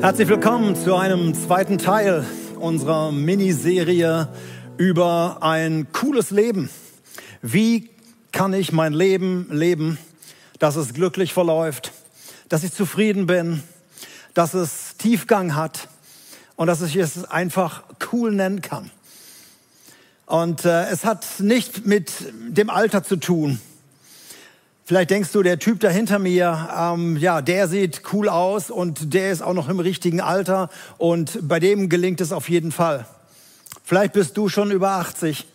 Herzlich willkommen zu einem zweiten Teil unserer Miniserie über ein cooles Leben. Wie kann ich mein Leben leben, dass es glücklich verläuft, dass ich zufrieden bin, dass es Tiefgang hat und dass ich es einfach cool nennen kann. Und äh, es hat nicht mit dem Alter zu tun. Vielleicht denkst du, der Typ da hinter mir, ähm, ja, der sieht cool aus und der ist auch noch im richtigen Alter und bei dem gelingt es auf jeden Fall. Vielleicht bist du schon über 80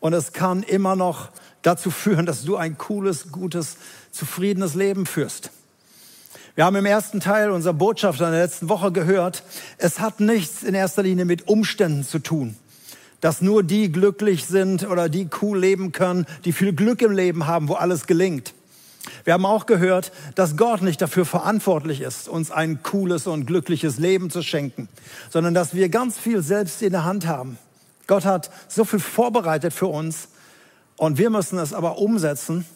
und es kann immer noch dazu führen, dass du ein cooles, gutes, zufriedenes Leben führst. Wir haben im ersten Teil unserer Botschaft in der letzten Woche gehört, es hat nichts in erster Linie mit Umständen zu tun dass nur die glücklich sind oder die cool leben können, die viel Glück im Leben haben, wo alles gelingt. Wir haben auch gehört, dass Gott nicht dafür verantwortlich ist, uns ein cooles und glückliches Leben zu schenken, sondern dass wir ganz viel selbst in der Hand haben. Gott hat so viel vorbereitet für uns und wir müssen es aber umsetzen.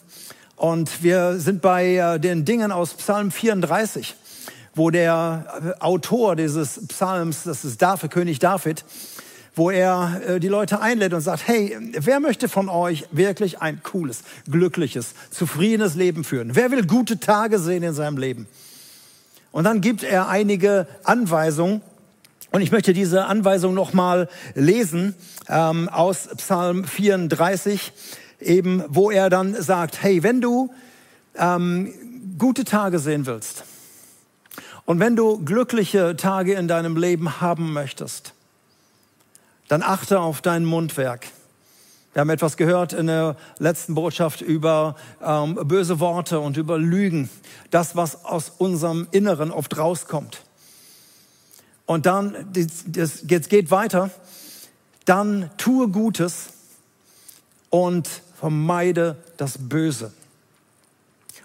Und wir sind bei äh, den Dingen aus Psalm 34, wo der äh, Autor dieses Psalms, das ist David, König David, wo er äh, die Leute einlädt und sagt, hey, wer möchte von euch wirklich ein cooles, glückliches, zufriedenes Leben führen? Wer will gute Tage sehen in seinem Leben? Und dann gibt er einige Anweisungen. Und ich möchte diese Anweisung nochmal lesen ähm, aus Psalm 34, eben wo er dann sagt, hey, wenn du ähm, gute Tage sehen willst und wenn du glückliche Tage in deinem Leben haben möchtest, dann achte auf dein Mundwerk. Wir haben etwas gehört in der letzten Botschaft über ähm, böse Worte und über Lügen. Das, was aus unserem Inneren oft rauskommt. Und dann, jetzt geht weiter, dann tue Gutes und vermeide das Böse.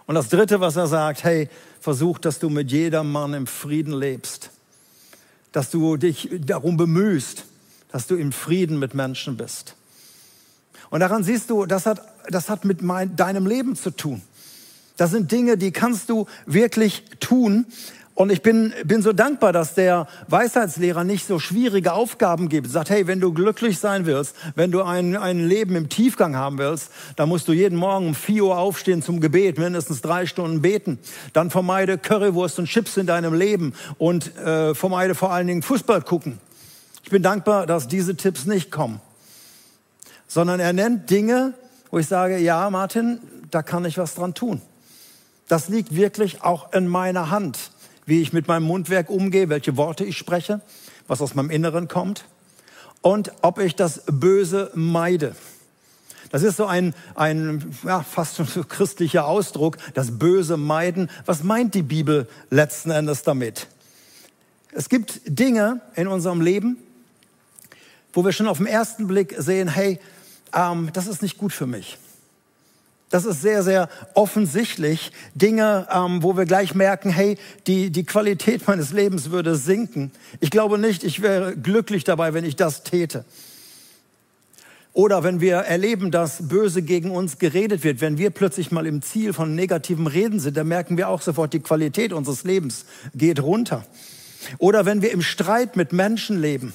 Und das Dritte, was er sagt, hey, versuch, dass du mit jedermann im Frieden lebst. Dass du dich darum bemühst, dass du im Frieden mit Menschen bist. Und daran siehst du, das hat, das hat mit mein, deinem Leben zu tun. Das sind Dinge, die kannst du wirklich tun. Und ich bin, bin so dankbar, dass der Weisheitslehrer nicht so schwierige Aufgaben gibt. Sagt, hey, wenn du glücklich sein willst, wenn du ein, ein Leben im Tiefgang haben willst, dann musst du jeden Morgen um 4 Uhr aufstehen zum Gebet, mindestens drei Stunden beten. Dann vermeide Currywurst und Chips in deinem Leben und äh, vermeide vor allen Dingen Fußball gucken. Ich bin dankbar, dass diese Tipps nicht kommen, sondern er nennt Dinge, wo ich sage, ja, Martin, da kann ich was dran tun. Das liegt wirklich auch in meiner Hand, wie ich mit meinem Mundwerk umgehe, welche Worte ich spreche, was aus meinem Inneren kommt und ob ich das Böse meide. Das ist so ein, ein ja, fast so christlicher Ausdruck, das Böse meiden. Was meint die Bibel letzten Endes damit? Es gibt Dinge in unserem Leben, wo wir schon auf den ersten Blick sehen, hey, ähm, das ist nicht gut für mich. Das ist sehr, sehr offensichtlich Dinge, ähm, wo wir gleich merken, hey, die, die Qualität meines Lebens würde sinken. Ich glaube nicht, ich wäre glücklich dabei, wenn ich das täte. Oder wenn wir erleben, dass böse gegen uns geredet wird, wenn wir plötzlich mal im Ziel von negativem Reden sind, dann merken wir auch sofort, die Qualität unseres Lebens geht runter. Oder wenn wir im Streit mit Menschen leben,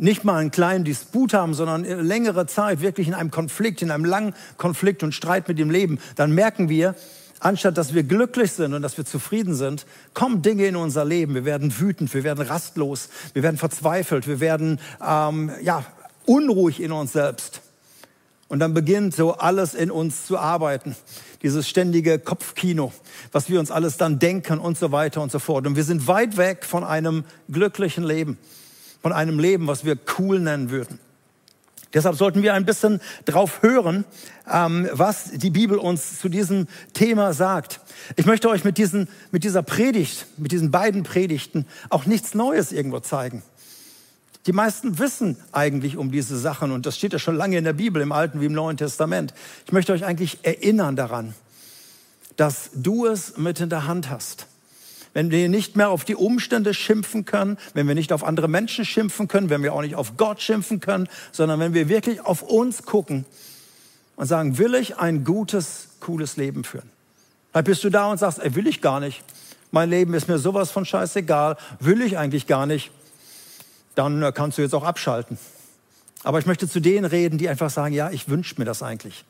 nicht mal einen kleinen Disput haben, sondern längere Zeit wirklich in einem Konflikt, in einem langen Konflikt und Streit mit dem Leben, dann merken wir, anstatt dass wir glücklich sind und dass wir zufrieden sind, kommen Dinge in unser Leben. Wir werden wütend, wir werden rastlos, wir werden verzweifelt, wir werden ähm, ja, unruhig in uns selbst. Und dann beginnt so alles in uns zu arbeiten. Dieses ständige Kopfkino, was wir uns alles dann denken und so weiter und so fort. Und wir sind weit weg von einem glücklichen Leben von einem Leben, was wir cool nennen würden. Deshalb sollten wir ein bisschen drauf hören, ähm, was die Bibel uns zu diesem Thema sagt. Ich möchte euch mit, diesen, mit dieser Predigt, mit diesen beiden Predigten auch nichts Neues irgendwo zeigen. Die meisten wissen eigentlich um diese Sachen und das steht ja schon lange in der Bibel, im Alten wie im Neuen Testament. Ich möchte euch eigentlich erinnern daran, dass du es mit in der Hand hast wenn wir nicht mehr auf die Umstände schimpfen können, wenn wir nicht auf andere Menschen schimpfen können, wenn wir auch nicht auf Gott schimpfen können, sondern wenn wir wirklich auf uns gucken und sagen, will ich ein gutes, cooles Leben führen? Dann bist du da und sagst, ey, will ich gar nicht. mein Leben ist mir sowas von scheißegal, will ich eigentlich gar nicht, dann äh, kannst du jetzt auch abschalten. Aber ich möchte zu denen reden, die einfach sagen, ja, ich wünsche mir das eigentlich.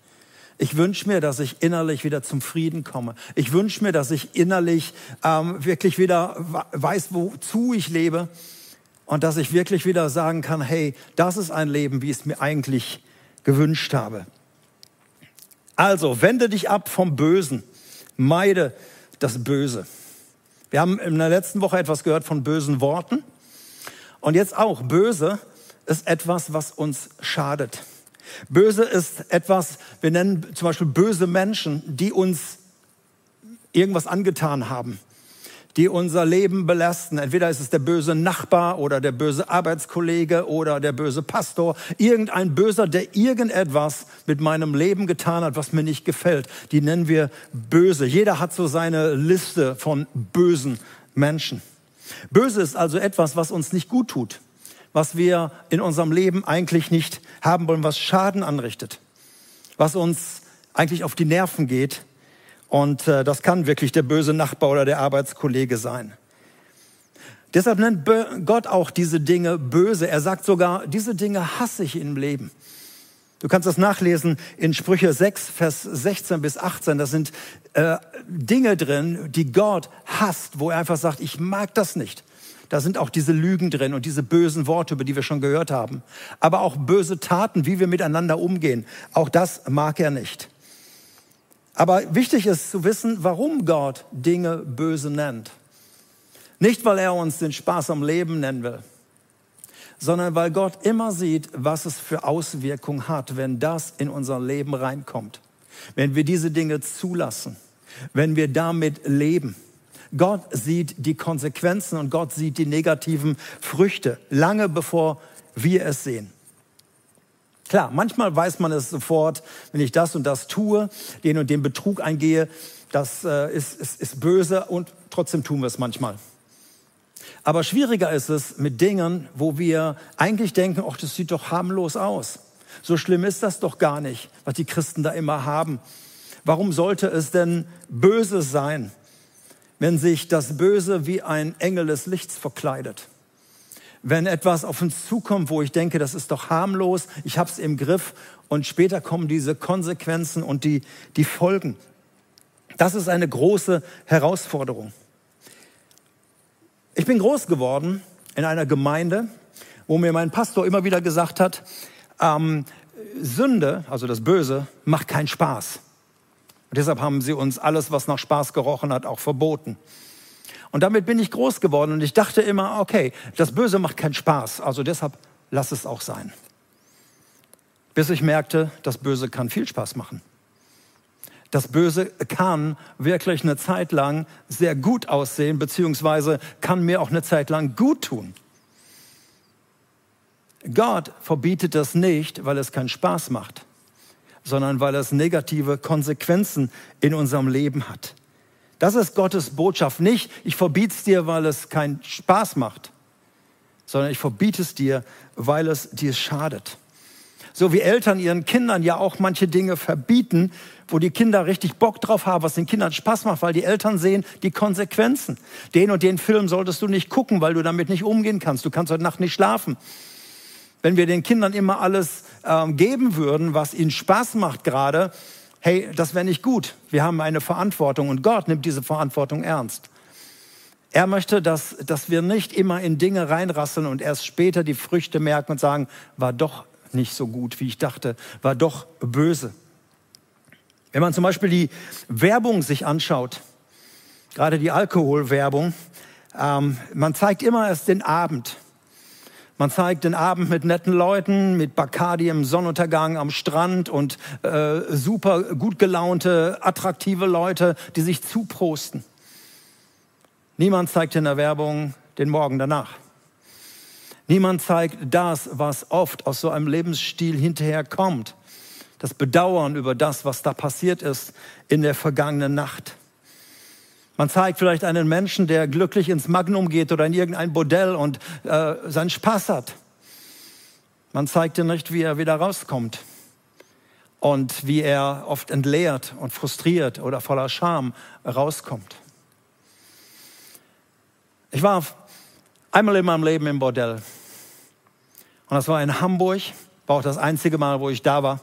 Ich wünsche mir, dass ich innerlich wieder zum Frieden komme. Ich wünsche mir, dass ich innerlich ähm, wirklich wieder weiß, wozu ich lebe und dass ich wirklich wieder sagen kann, hey, das ist ein Leben, wie ich es mir eigentlich gewünscht habe. Also, wende dich ab vom Bösen. Meide das Böse. Wir haben in der letzten Woche etwas gehört von bösen Worten. Und jetzt auch, böse ist etwas, was uns schadet. Böse ist etwas, wir nennen zum Beispiel böse Menschen, die uns irgendwas angetan haben, die unser Leben belasten. Entweder ist es der böse Nachbar oder der böse Arbeitskollege oder der böse Pastor. Irgendein Böser, der irgendetwas mit meinem Leben getan hat, was mir nicht gefällt. Die nennen wir böse. Jeder hat so seine Liste von bösen Menschen. Böse ist also etwas, was uns nicht gut tut was wir in unserem Leben eigentlich nicht haben wollen, was Schaden anrichtet, was uns eigentlich auf die Nerven geht. Und äh, das kann wirklich der böse Nachbar oder der Arbeitskollege sein. Deshalb nennt Gott auch diese Dinge böse. Er sagt sogar, diese Dinge hasse ich im Leben. Du kannst das nachlesen in Sprüche 6, Vers 16 bis 18. Da sind äh, Dinge drin, die Gott hasst, wo er einfach sagt, ich mag das nicht. Da sind auch diese Lügen drin und diese bösen Worte, über die wir schon gehört haben. Aber auch böse Taten, wie wir miteinander umgehen. Auch das mag er nicht. Aber wichtig ist zu wissen, warum Gott Dinge böse nennt. Nicht, weil er uns den Spaß am Leben nennen will, sondern weil Gott immer sieht, was es für Auswirkungen hat, wenn das in unser Leben reinkommt. Wenn wir diese Dinge zulassen, wenn wir damit leben. Gott sieht die Konsequenzen und Gott sieht die negativen Früchte, lange bevor wir es sehen. Klar, manchmal weiß man es sofort, wenn ich das und das tue, den und den Betrug eingehe, das äh, ist, ist, ist böse und trotzdem tun wir es manchmal. Aber schwieriger ist es mit Dingen, wo wir eigentlich denken, ach, das sieht doch harmlos aus. So schlimm ist das doch gar nicht, was die Christen da immer haben. Warum sollte es denn böse sein? Wenn sich das Böse wie ein Engel des Lichts verkleidet. Wenn etwas auf uns zukommt, wo ich denke, das ist doch harmlos, ich habe es im Griff und später kommen diese Konsequenzen und die, die Folgen. Das ist eine große Herausforderung. Ich bin groß geworden in einer Gemeinde, wo mir mein Pastor immer wieder gesagt hat, ähm, Sünde, also das Böse, macht keinen Spaß. Und deshalb haben sie uns alles, was nach Spaß gerochen hat, auch verboten. Und damit bin ich groß geworden und ich dachte immer, okay, das Böse macht keinen Spaß, also deshalb lass es auch sein. Bis ich merkte, das Böse kann viel Spaß machen. Das Böse kann wirklich eine Zeit lang sehr gut aussehen, beziehungsweise kann mir auch eine Zeit lang gut tun. Gott verbietet das nicht, weil es keinen Spaß macht sondern weil es negative Konsequenzen in unserem Leben hat. Das ist Gottes Botschaft. Nicht, ich verbiete es dir, weil es keinen Spaß macht, sondern ich verbiete es dir, weil es dir schadet. So wie Eltern ihren Kindern ja auch manche Dinge verbieten, wo die Kinder richtig Bock drauf haben, was den Kindern Spaß macht, weil die Eltern sehen die Konsequenzen. Den und den Film solltest du nicht gucken, weil du damit nicht umgehen kannst. Du kannst heute Nacht nicht schlafen. Wenn wir den Kindern immer alles ähm, geben würden, was ihnen Spaß macht gerade, hey, das wäre nicht gut. Wir haben eine Verantwortung und Gott nimmt diese Verantwortung ernst. Er möchte, dass, dass wir nicht immer in Dinge reinrasseln und erst später die Früchte merken und sagen, war doch nicht so gut, wie ich dachte, war doch böse. Wenn man zum Beispiel die Werbung sich anschaut, gerade die Alkoholwerbung, ähm, man zeigt immer erst den Abend. Man zeigt den Abend mit netten Leuten, mit Bacardi im Sonnenuntergang am Strand und äh, super gut gelaunte, attraktive Leute, die sich zuprosten. Niemand zeigt in der Werbung den Morgen danach. Niemand zeigt das, was oft aus so einem Lebensstil hinterher kommt. Das Bedauern über das, was da passiert ist in der vergangenen Nacht. Man zeigt vielleicht einen Menschen, der glücklich ins Magnum geht oder in irgendein Bordell und äh, seinen Spaß hat. Man zeigt dir nicht, wie er wieder rauskommt und wie er oft entleert und frustriert oder voller Scham rauskommt. Ich war einmal in meinem Leben im Bordell. Und das war in Hamburg, war auch das einzige Mal, wo ich da war.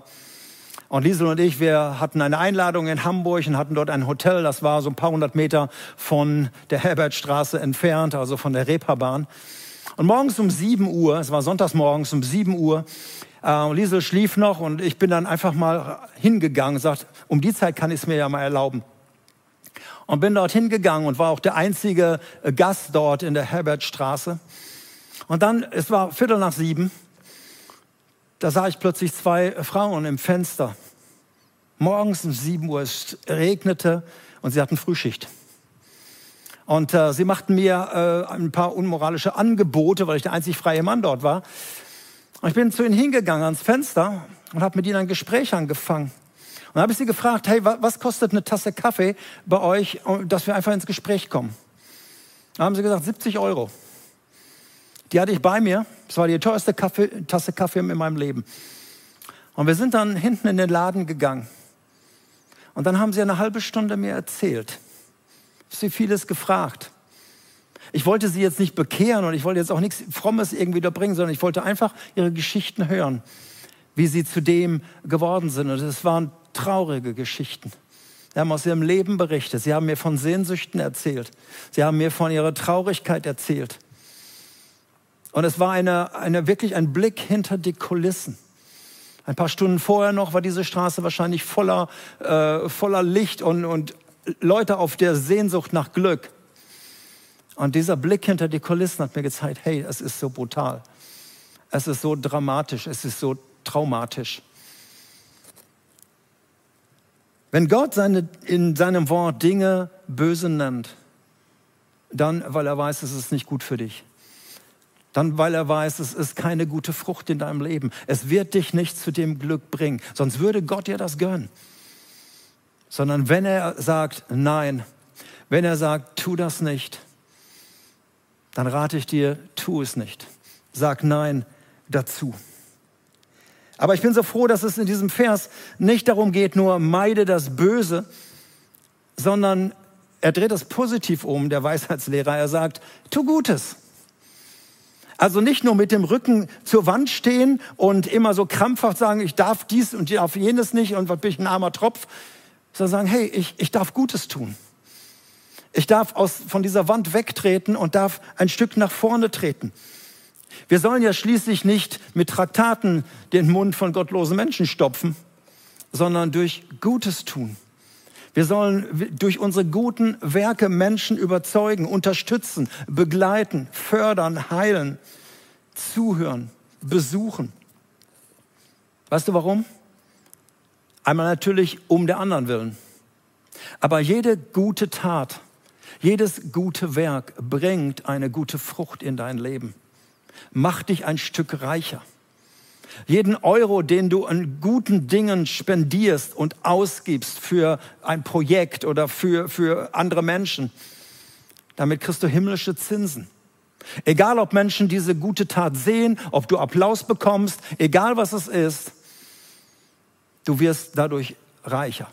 Und Liesel und ich, wir hatten eine Einladung in Hamburg und hatten dort ein Hotel, das war so ein paar hundert Meter von der Herbertstraße entfernt, also von der Reeperbahn. Und morgens um sieben Uhr, es war sonntags morgens um sieben Uhr, äh, Liesel schlief noch und ich bin dann einfach mal hingegangen, sagt, um die Zeit kann ich es mir ja mal erlauben. Und bin dort hingegangen und war auch der einzige Gast dort in der Herbertstraße. Und dann, es war Viertel nach sieben, da sah ich plötzlich zwei Frauen im Fenster. Morgens um 7 Uhr, es regnete und sie hatten Frühschicht. Und äh, sie machten mir äh, ein paar unmoralische Angebote, weil ich der einzig freie Mann dort war. Und ich bin zu ihnen hingegangen ans Fenster und habe mit ihnen ein Gespräch angefangen. Und dann habe ich sie gefragt, hey, was kostet eine Tasse Kaffee bei euch, dass wir einfach ins Gespräch kommen? Da haben sie gesagt, 70 Euro. Die hatte ich bei mir. Das war die teuerste Kaffee, Tasse Kaffee in meinem Leben. Und wir sind dann hinten in den Laden gegangen. Und dann haben sie eine halbe Stunde mir erzählt. Sie vieles gefragt. Ich wollte sie jetzt nicht bekehren und ich wollte jetzt auch nichts Frommes irgendwie da bringen, sondern ich wollte einfach ihre Geschichten hören, wie sie zu dem geworden sind. Und es waren traurige Geschichten. Sie haben aus ihrem Leben berichtet. Sie haben mir von Sehnsüchten erzählt. Sie haben mir von ihrer Traurigkeit erzählt. Und es war eine, eine, wirklich ein Blick hinter die Kulissen. Ein paar Stunden vorher noch war diese Straße wahrscheinlich voller, äh, voller Licht und, und Leute auf der Sehnsucht nach Glück. Und dieser Blick hinter die Kulissen hat mir gezeigt, hey, es ist so brutal. Es ist so dramatisch, es ist so traumatisch. Wenn Gott seine, in seinem Wort Dinge böse nennt, dann, weil er weiß, es ist nicht gut für dich. Dann, weil er weiß, es ist keine gute Frucht in deinem Leben. Es wird dich nicht zu dem Glück bringen. Sonst würde Gott dir das gönnen. Sondern wenn er sagt, nein, wenn er sagt, tu das nicht, dann rate ich dir, tu es nicht. Sag nein dazu. Aber ich bin so froh, dass es in diesem Vers nicht darum geht, nur meide das Böse, sondern er dreht es positiv um, der Weisheitslehrer. Er sagt, tu Gutes. Also nicht nur mit dem Rücken zur Wand stehen und immer so krampfhaft sagen, ich darf dies und darf jenes nicht und was bin ich ein armer Tropf, sondern sagen, hey, ich, ich darf Gutes tun. Ich darf aus, von dieser Wand wegtreten und darf ein Stück nach vorne treten. Wir sollen ja schließlich nicht mit Traktaten den Mund von gottlosen Menschen stopfen, sondern durch Gutes tun. Wir sollen durch unsere guten Werke Menschen überzeugen, unterstützen, begleiten, fördern, heilen, zuhören, besuchen. Weißt du warum? Einmal natürlich um der anderen willen. Aber jede gute Tat, jedes gute Werk bringt eine gute Frucht in dein Leben. Macht dich ein Stück reicher. Jeden Euro, den du an guten Dingen spendierst und ausgibst für ein Projekt oder für, für andere Menschen, damit kriegst du himmlische Zinsen. Egal, ob Menschen diese gute Tat sehen, ob du Applaus bekommst, egal was es ist, du wirst dadurch reicher.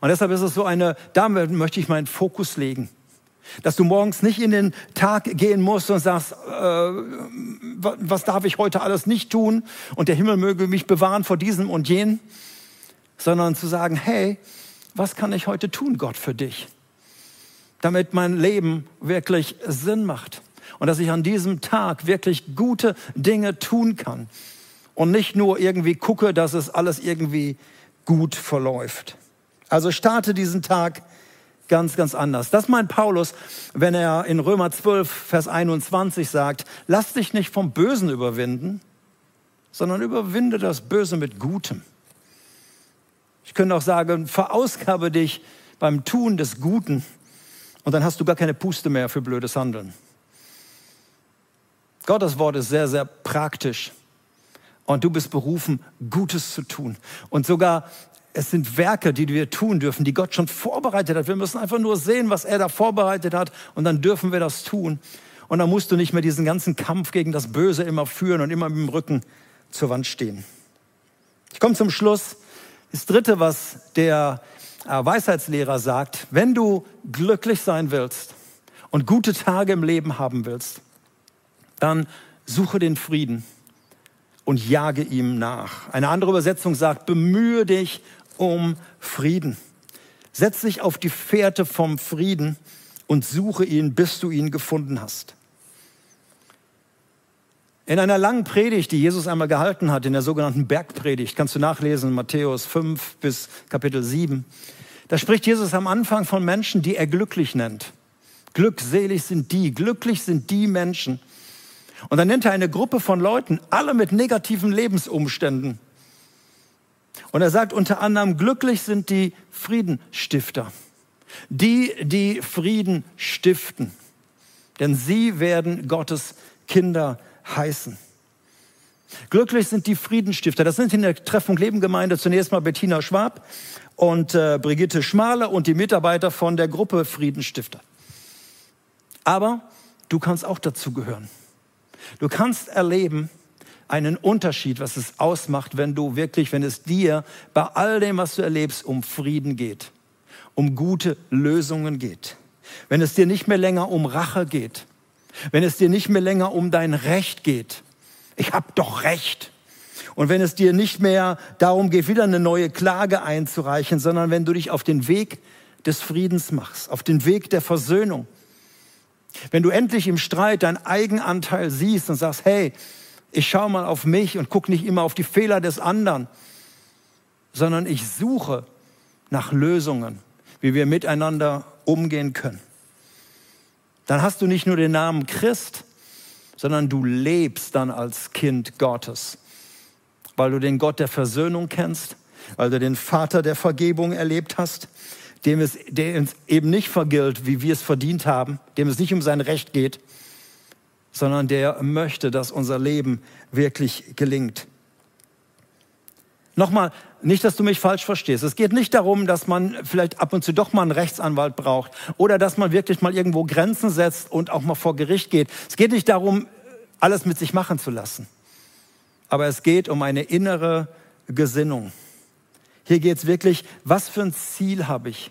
Und deshalb ist es so eine, da möchte ich meinen Fokus legen. Dass du morgens nicht in den Tag gehen musst und sagst, äh, was darf ich heute alles nicht tun und der Himmel möge mich bewahren vor diesem und jenem, sondern zu sagen, hey, was kann ich heute tun, Gott, für dich? Damit mein Leben wirklich Sinn macht und dass ich an diesem Tag wirklich gute Dinge tun kann und nicht nur irgendwie gucke, dass es alles irgendwie gut verläuft. Also starte diesen Tag ganz, ganz anders. Das meint Paulus, wenn er in Römer 12, Vers 21 sagt, lass dich nicht vom Bösen überwinden, sondern überwinde das Böse mit Gutem. Ich könnte auch sagen, verausgabe dich beim Tun des Guten und dann hast du gar keine Puste mehr für blödes Handeln. Gottes Wort ist sehr, sehr praktisch. Und du bist berufen, Gutes zu tun. Und sogar es sind Werke, die wir tun dürfen, die Gott schon vorbereitet hat. Wir müssen einfach nur sehen, was er da vorbereitet hat und dann dürfen wir das tun. Und dann musst du nicht mehr diesen ganzen Kampf gegen das Böse immer führen und immer mit dem Rücken zur Wand stehen. Ich komme zum Schluss. Das Dritte, was der äh, Weisheitslehrer sagt, wenn du glücklich sein willst und gute Tage im Leben haben willst, dann suche den Frieden und jage ihm nach. Eine andere Übersetzung sagt, bemühe dich um Frieden. Setz dich auf die Fährte vom Frieden und suche ihn, bis du ihn gefunden hast. In einer langen Predigt, die Jesus einmal gehalten hat, in der sogenannten Bergpredigt, kannst du nachlesen, Matthäus 5 bis Kapitel 7, da spricht Jesus am Anfang von Menschen, die er glücklich nennt. Glückselig sind die, glücklich sind die Menschen. Und dann nennt er eine Gruppe von Leuten, alle mit negativen Lebensumständen. Und er sagt unter anderem, glücklich sind die Friedenstifter, die, die Frieden stiften, denn sie werden Gottes Kinder heißen. Glücklich sind die Friedenstifter. Das sind in der Treffung Leben Gemeinde zunächst mal Bettina Schwab und äh, Brigitte Schmale und die Mitarbeiter von der Gruppe Friedenstifter. Aber du kannst auch dazu gehören. Du kannst erleben einen Unterschied, was es ausmacht, wenn du wirklich, wenn es dir bei all dem, was du erlebst, um Frieden geht, um gute Lösungen geht. Wenn es dir nicht mehr länger um Rache geht, wenn es dir nicht mehr länger um dein Recht geht. Ich habe doch Recht. Und wenn es dir nicht mehr darum geht, wieder eine neue Klage einzureichen, sondern wenn du dich auf den Weg des Friedens machst, auf den Weg der Versöhnung, wenn du endlich im Streit deinen Eigenanteil siehst und sagst, hey, ich schaue mal auf mich und gucke nicht immer auf die Fehler des anderen, sondern ich suche nach Lösungen, wie wir miteinander umgehen können. Dann hast du nicht nur den Namen Christ, sondern du lebst dann als Kind Gottes, weil du den Gott der Versöhnung kennst, weil du den Vater der Vergebung erlebt hast, dem es, der uns eben nicht vergilt, wie wir es verdient haben, dem es nicht um sein Recht geht, sondern der möchte, dass unser Leben wirklich gelingt. Nochmal, nicht, dass du mich falsch verstehst. Es geht nicht darum, dass man vielleicht ab und zu doch mal einen Rechtsanwalt braucht oder dass man wirklich mal irgendwo Grenzen setzt und auch mal vor Gericht geht. Es geht nicht darum, alles mit sich machen zu lassen. Aber es geht um eine innere Gesinnung. Hier geht es wirklich, was für ein Ziel habe ich?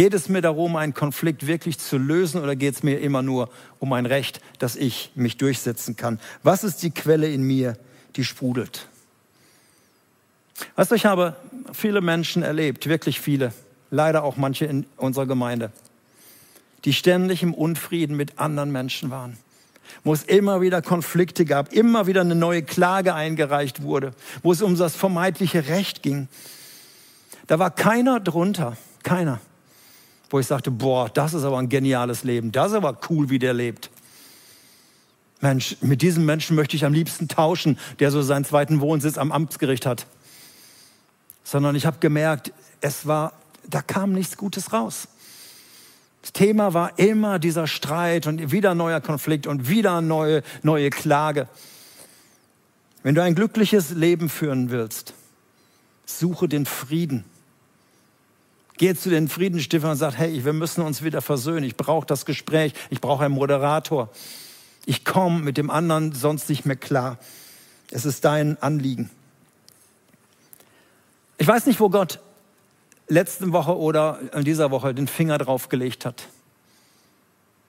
Geht es mir darum, einen Konflikt wirklich zu lösen oder geht es mir immer nur um ein Recht, dass ich mich durchsetzen kann? Was ist die Quelle in mir, die sprudelt? Weißt du, ich habe viele Menschen erlebt, wirklich viele, leider auch manche in unserer Gemeinde, die ständig im Unfrieden mit anderen Menschen waren, wo es immer wieder Konflikte gab, immer wieder eine neue Klage eingereicht wurde, wo es um das vermeintliche Recht ging. Da war keiner drunter, keiner, wo ich sagte, boah, das ist aber ein geniales Leben, das ist aber cool, wie der lebt. Mensch, mit diesem Menschen möchte ich am liebsten tauschen, der so seinen zweiten Wohnsitz am Amtsgericht hat sondern ich habe gemerkt, es war, da kam nichts Gutes raus. Das Thema war immer dieser Streit und wieder neuer Konflikt und wieder neue, neue Klage. Wenn du ein glückliches Leben führen willst, suche den Frieden. Geh zu den Friedenstiftern und sag, hey, wir müssen uns wieder versöhnen. Ich brauche das Gespräch. Ich brauche einen Moderator. Ich komme mit dem anderen sonst nicht mehr klar. Es ist dein Anliegen. Ich weiß nicht, wo Gott letzte Woche oder in dieser Woche den Finger drauf gelegt hat.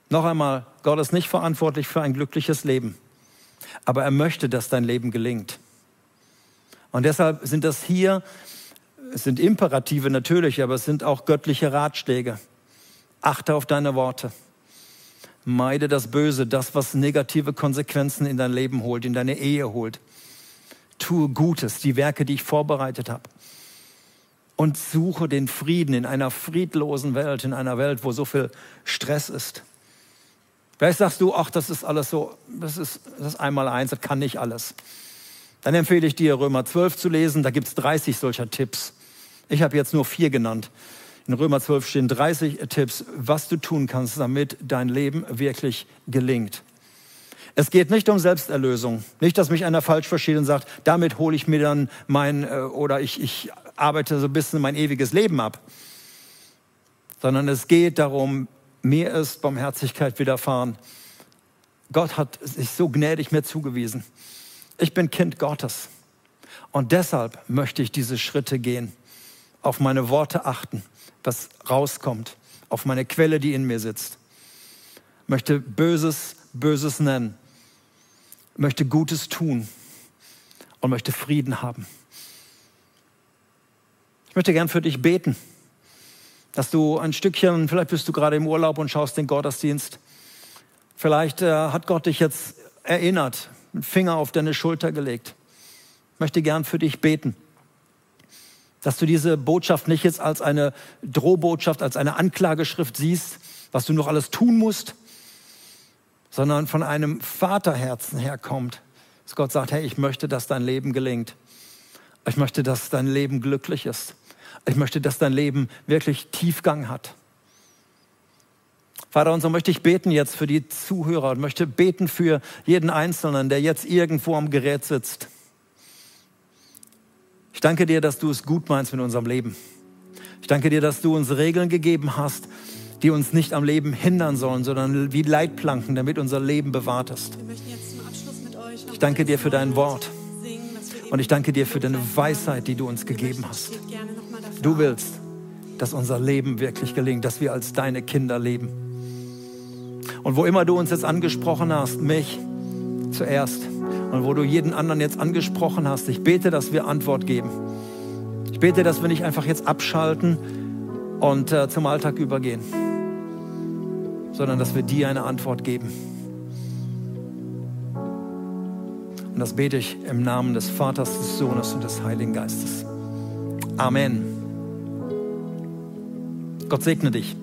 Noch einmal, Gott ist nicht verantwortlich für ein glückliches Leben, aber er möchte, dass dein Leben gelingt. Und deshalb sind das hier, es sind Imperative natürlich, aber es sind auch göttliche Ratschläge. Achte auf deine Worte. Meide das Böse, das, was negative Konsequenzen in dein Leben holt, in deine Ehe holt. Tue Gutes, die Werke, die ich vorbereitet habe und suche den Frieden in einer friedlosen Welt, in einer Welt, wo so viel Stress ist. Vielleicht sagst du, ach, das ist alles so, das ist, das einmal eins, das kann nicht alles. Dann empfehle ich dir, Römer 12 zu lesen, da gibt es 30 solcher Tipps. Ich habe jetzt nur vier genannt. In Römer 12 stehen 30 Tipps, was du tun kannst, damit dein Leben wirklich gelingt. Es geht nicht um Selbsterlösung. Nicht, dass mich einer falsch versteht und sagt, damit hole ich mir dann mein, äh, oder ich, ich arbeite so ein bisschen mein ewiges Leben ab, sondern es geht darum, mir ist Barmherzigkeit widerfahren. Gott hat sich so gnädig mir zugewiesen. Ich bin Kind Gottes. Und deshalb möchte ich diese Schritte gehen, auf meine Worte achten, was rauskommt, auf meine Quelle, die in mir sitzt. möchte Böses Böses nennen, möchte Gutes tun und möchte Frieden haben. Ich möchte gern für dich beten, dass du ein Stückchen, vielleicht bist du gerade im Urlaub und schaust den Gottesdienst. Vielleicht äh, hat Gott dich jetzt erinnert, einen Finger auf deine Schulter gelegt. Ich möchte gern für dich beten, dass du diese Botschaft nicht jetzt als eine Drohbotschaft, als eine Anklageschrift siehst, was du noch alles tun musst, sondern von einem Vaterherzen herkommt, dass Gott sagt, hey, ich möchte, dass dein Leben gelingt. Ich möchte, dass dein Leben glücklich ist. Ich möchte, dass dein Leben wirklich Tiefgang hat. Vater, und so möchte ich beten jetzt für die Zuhörer und möchte beten für jeden Einzelnen, der jetzt irgendwo am Gerät sitzt. Ich danke dir, dass du es gut meinst mit unserem Leben. Ich danke dir, dass du uns Regeln gegeben hast, die uns nicht am Leben hindern sollen, sondern wie Leitplanken, damit unser Leben bewahrt ist. Ich danke dir für dein Wort. Und ich danke dir für deine Weisheit, die du uns gegeben hast. Du willst, dass unser Leben wirklich gelingt, dass wir als deine Kinder leben. Und wo immer du uns jetzt angesprochen hast, mich zuerst, und wo du jeden anderen jetzt angesprochen hast, ich bete, dass wir Antwort geben. Ich bete, dass wir nicht einfach jetzt abschalten und äh, zum Alltag übergehen, sondern dass wir dir eine Antwort geben. Und das bete ich im Namen des Vaters, des Sohnes und des Heiligen Geistes. Amen. Gott segne dich.